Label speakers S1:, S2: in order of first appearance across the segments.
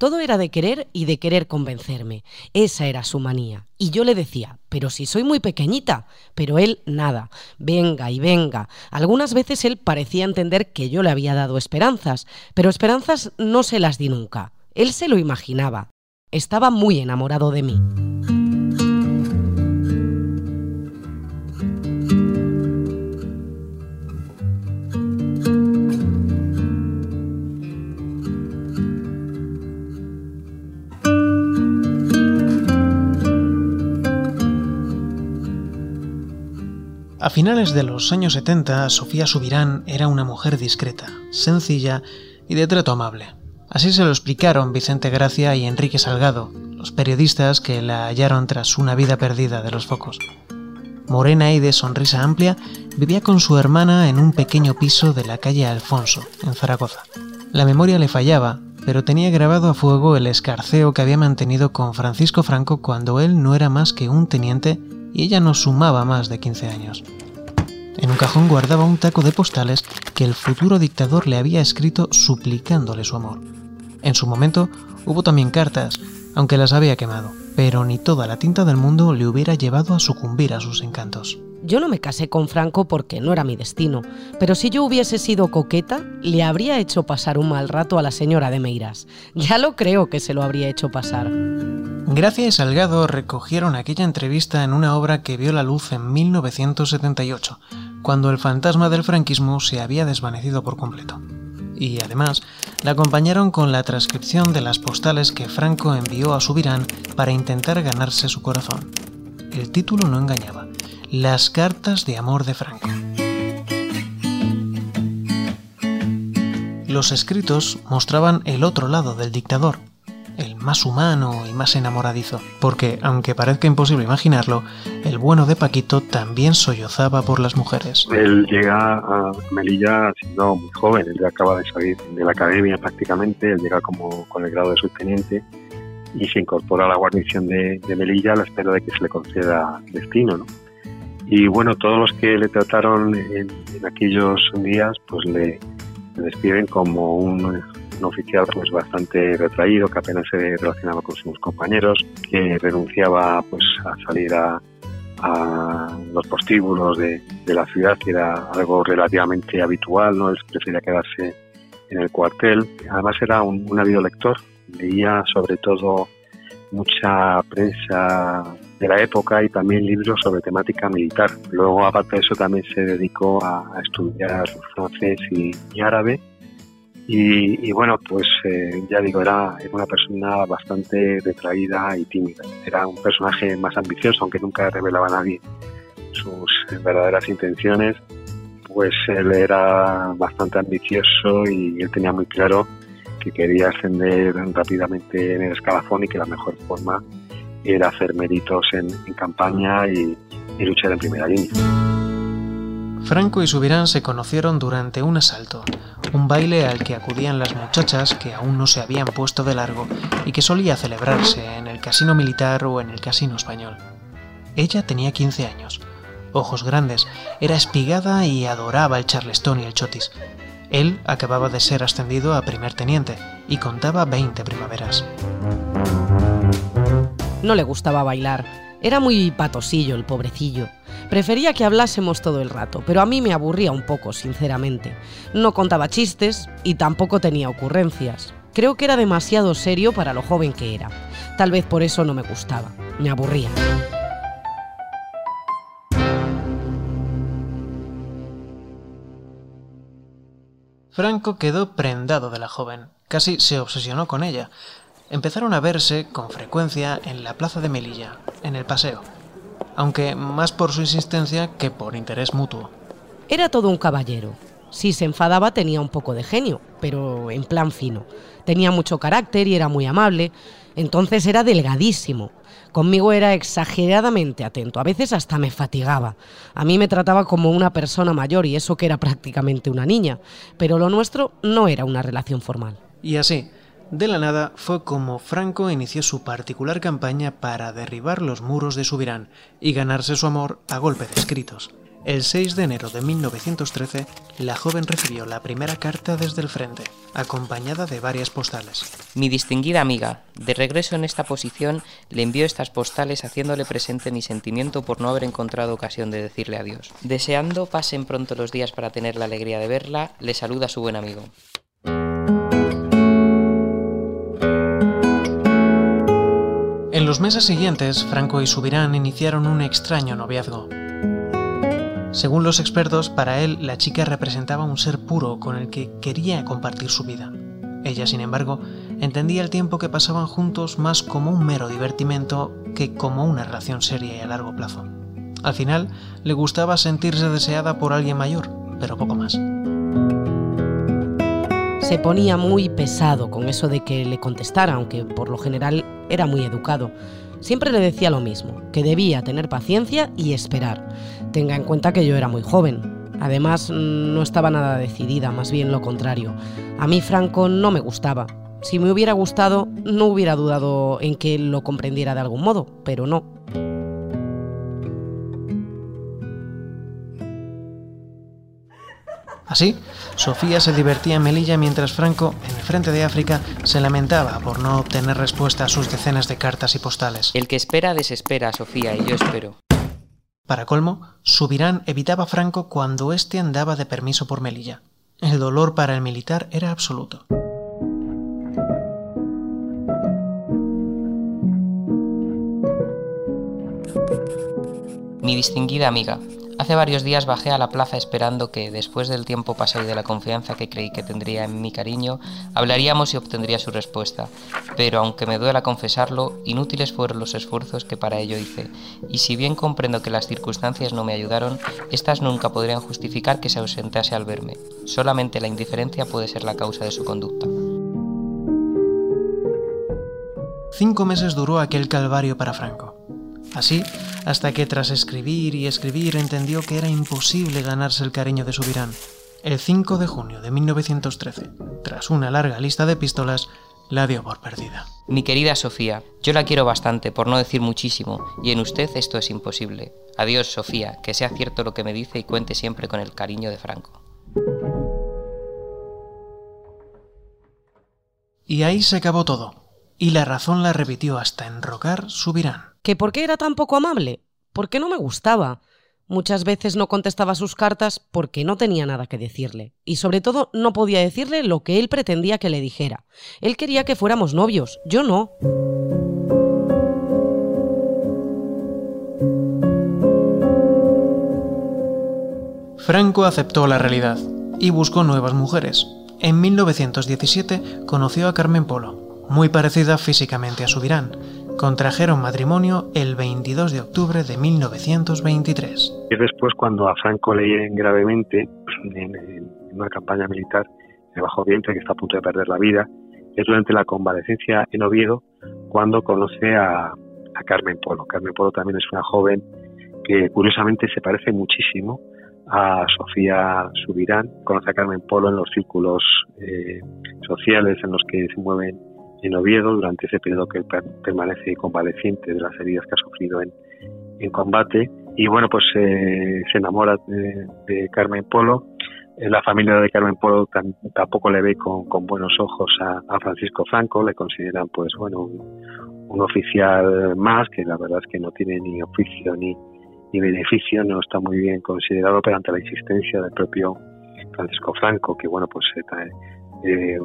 S1: Todo era de querer y de querer convencerme. Esa era su manía. Y yo le decía, pero si soy muy pequeñita. Pero él nada. Venga y venga. Algunas veces él parecía entender que yo le había dado esperanzas, pero esperanzas no se las di nunca. Él se lo imaginaba. Estaba muy enamorado de mí.
S2: A finales de los años 70, Sofía Subirán era una mujer discreta, sencilla y de trato amable. Así se lo explicaron Vicente Gracia y Enrique Salgado, los periodistas que la hallaron tras una vida perdida de los focos. Morena y de sonrisa amplia, vivía con su hermana en un pequeño piso de la calle Alfonso, en Zaragoza. La memoria le fallaba, pero tenía grabado a fuego el escarceo que había mantenido con Francisco Franco cuando él no era más que un teniente y ella no sumaba más de 15 años. En un cajón guardaba un taco de postales que el futuro dictador le había escrito suplicándole su amor. En su momento hubo también cartas, aunque las había quemado, pero ni toda la tinta del mundo le hubiera llevado a sucumbir a sus encantos.
S1: Yo no me casé con Franco porque no era mi destino, pero si yo hubiese sido coqueta, le habría hecho pasar un mal rato a la señora de Meiras. Ya lo creo que se lo habría hecho pasar.
S2: Gracia y Salgado recogieron aquella entrevista en una obra que vio la luz en 1978, cuando el fantasma del franquismo se había desvanecido por completo. Y además, la acompañaron con la transcripción de las postales que Franco envió a Subirán para intentar ganarse su corazón. El título no engañaba las cartas de amor de Franco. Los escritos mostraban el otro lado del dictador, más humano y más enamoradizo, porque, aunque parezca imposible imaginarlo, el bueno de Paquito también sollozaba por las mujeres.
S3: Él llega a Melilla siendo muy joven, él acaba de salir de la academia prácticamente, él llega como con el grado de subteniente y se incorpora a la guarnición de, de Melilla a la espera de que se le conceda destino. ¿no? Y bueno, todos los que le trataron en, aquellos días, pues le, describen como un, oficial pues bastante retraído, que apenas se relacionaba con sus compañeros, que renunciaba pues a salir a, los postíbulos de, la ciudad, que era algo relativamente habitual, ¿no? Él prefería quedarse en el cuartel. Además era un, un habido lector, leía sobre todo mucha prensa de la época y también libros sobre temática militar. Luego, aparte de eso, también se dedicó a, estudiar francés y, árabe. Y, bueno, pues eh, ya digo, era, una persona bastante retraída y tímida. Era un personaje más ambicioso, aunque nunca revelaba a nadie sus verdaderas intenciones. Pues él era bastante ambicioso y él tenía muy claro que quería ascender rápidamente en el escalafón y que la mejor forma era hacer méritos en, campaña y, luchar en primera línea.
S2: Franco y Subirán se conocieron durante un asalto, un baile al que acudían las muchachas que aún no se habían puesto de largo y que solía celebrarse en el casino militar o en el casino español. Ella tenía 15 años, ojos grandes, era espigada y adoraba el charlestón y el chotis. Él acababa de ser ascendido a primer teniente y contaba 20 primaveras.
S1: No le gustaba bailar. Era muy patosillo el pobrecillo. Prefería que hablásemos todo el rato, pero a mí me aburría un poco, sinceramente. No contaba chistes y tampoco tenía ocurrencias. Creo que era demasiado serio para lo joven que era. Tal vez por eso no me gustaba. Me aburría.
S2: Franco quedó prendado de la joven. Casi se obsesionó con ella empezaron a verse con frecuencia en la plaza de Melilla, en el paseo, aunque más por su insistencia que por interés mutuo.
S1: Era todo un caballero. Si se enfadaba tenía un poco de genio, pero en plan fino. Tenía mucho carácter y era muy amable, entonces era delgadísimo. Conmigo era exageradamente atento, a veces hasta me fatigaba. A mí me trataba como una persona mayor y eso que era prácticamente una niña, pero lo nuestro no era una relación formal.
S2: Y así, de la nada fue como Franco inició su particular campaña para derribar los muros de Subirán y ganarse su amor a golpe de escritos. El 6 de enero de 1913, la joven recibió la primera carta desde el frente, acompañada de varias postales.
S4: Mi distinguida amiga, de regreso en esta posición, le envío estas postales haciéndole presente mi sentimiento por no haber encontrado ocasión de decirle adiós. Deseando pasen pronto los días para tener la alegría de verla, le saluda su buen amigo.
S2: En los meses siguientes, Franco y Subirán iniciaron un extraño noviazgo. Según los expertos, para él la chica representaba un ser puro con el que quería compartir su vida. Ella, sin embargo, entendía el tiempo que pasaban juntos más como un mero divertimento que como una relación seria y a largo plazo. Al final, le gustaba sentirse deseada por alguien mayor, pero poco más.
S1: Se ponía muy pesado con eso de que le contestara, aunque por lo general era muy educado. Siempre le decía lo mismo, que debía tener paciencia y esperar. Tenga en cuenta que yo era muy joven. Además, no estaba nada decidida, más bien lo contrario. A mí Franco no me gustaba. Si me hubiera gustado, no hubiera dudado en que lo comprendiera de algún modo, pero no.
S2: Así, Sofía se divertía en Melilla mientras Franco, en el frente de África, se lamentaba por no obtener respuesta a sus decenas de cartas y postales.
S4: El que espera desespera, Sofía, y yo espero.
S2: Para colmo, Subirán evitaba a Franco cuando éste andaba de permiso por Melilla. El dolor para el militar era absoluto.
S4: Mi distinguida amiga, Hace varios días bajé a la plaza esperando que, después del tiempo pasado y de la confianza que creí que tendría en mi cariño, hablaríamos y obtendría su respuesta. Pero aunque me duela confesarlo, inútiles fueron los esfuerzos que para ello hice. Y si bien comprendo que las circunstancias no me ayudaron, estas nunca podrían justificar que se ausentase al verme. Solamente la indiferencia puede ser la causa de su conducta.
S2: Cinco meses duró aquel calvario para Franco. Así, hasta que tras escribir y escribir entendió que era imposible ganarse el cariño de Subirán. El 5 de junio de 1913, tras una larga lista de pistolas, la dio por perdida.
S4: Mi querida Sofía, yo la quiero bastante, por no decir muchísimo, y en usted esto es imposible. Adiós, Sofía, que sea cierto lo que me dice y cuente siempre con el cariño de Franco.
S2: Y ahí se acabó todo, y la razón la repitió hasta enrocar Subirán.
S1: ¿Que por qué era tan poco amable? Porque no me gustaba. Muchas veces no contestaba sus cartas porque no tenía nada que decirle. Y sobre todo no podía decirle lo que él pretendía que le dijera. Él quería que fuéramos novios, yo no.
S2: Franco aceptó la realidad y buscó nuevas mujeres. En 1917 conoció a Carmen Polo, muy parecida físicamente a Subirán, contrajeron matrimonio el 22 de octubre de 1923.
S3: Y después, cuando a Franco le hieren gravemente en, una campaña militar de bajo vientre que está a punto de perder la vida, es durante la convalecencia en Oviedo cuando conoce a, Carmen Polo. Carmen Polo también es una joven que curiosamente se parece muchísimo a Sofía Subirán. Conoce a Carmen Polo en los círculos eh, sociales en los que se mueven en Oviedo durante ese periodo que permanece convaleciente de las heridas que ha sufrido en, combate. Y bueno, pues eh, se enamora de, Carmen Polo. Eh, la familia de Carmen Polo tampoco le ve con, buenos ojos a, Francisco Franco, le consideran pues bueno un, oficial más, que la verdad es que no tiene ni oficio ni, ni beneficio, no está muy bien considerado, pero ante la insistencia del propio Francisco Franco, que bueno pues trae eh,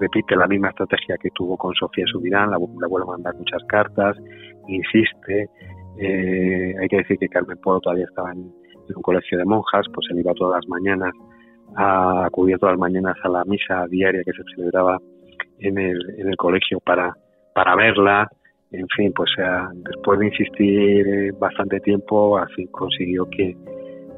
S3: repite la misma estrategia que tuvo con Sofía Subirán, la, vuelve a mandar muchas cartas, insiste. Eh, hay que decir que Carmen Polo todavía estaba en, un colegio de monjas, pues él iba todas las mañanas, a, acudir todas las mañanas a la misa diaria que se celebraba en el, en el colegio para, para verla. En fin, pues después de insistir eh, bastante tiempo, así consiguió que,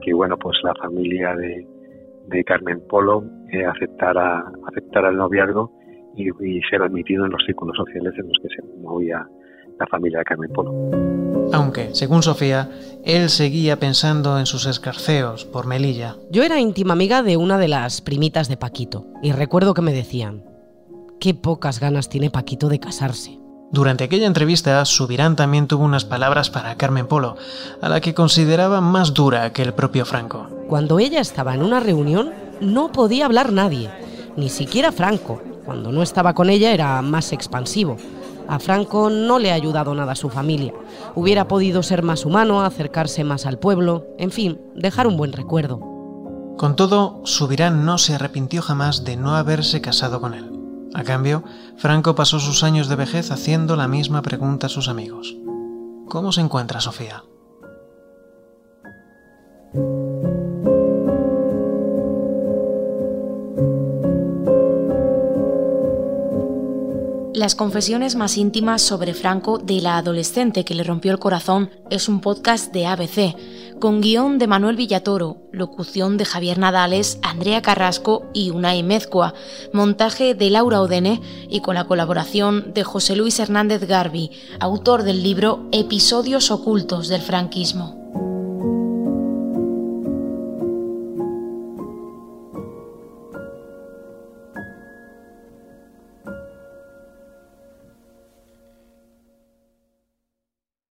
S3: que bueno, pues la familia de, de Carmen Polo eh, aceptara, aceptara el noviazgo y, ser admitido en los círculos sociales en los que se movía la familia de Carmen Polo.
S2: Aunque, según Sofía, él seguía pensando en sus escarceos por Melilla.
S1: Yo era íntima amiga de una de las primitas de Paquito y recuerdo que me decían, qué pocas ganas tiene Paquito de casarse.
S2: Durante aquella entrevista, Subirán también tuvo unas palabras para Carmen Polo, a la que consideraba más dura que el propio Franco.
S1: Cuando ella estaba en una reunión, no podía hablar nadie, ni siquiera Franco. Cuando no estaba con ella era más expansivo. A Franco no le ha ayudado nada a su familia. Hubiera podido ser más humano, acercarse más al pueblo, en fin, dejar un buen recuerdo.
S2: Con todo, Subirán no se arrepintió jamás de no haberse casado con él. A cambio, Franco pasó sus años de vejez haciendo la misma pregunta a sus amigos. ¿Cómo se encuentra Sofía?
S5: Las confesiones más íntimas sobre Franco de la adolescente que le rompió el corazón es un podcast de ABC, con guion de Manuel Villatoro, locución de Javier Nadales, Andrea Carrasco y Unai Mezcua, montaje de Laura Odene y con la colaboración de José Luis Hernández Garbi, autor del libro Episodios ocultos del franquismo.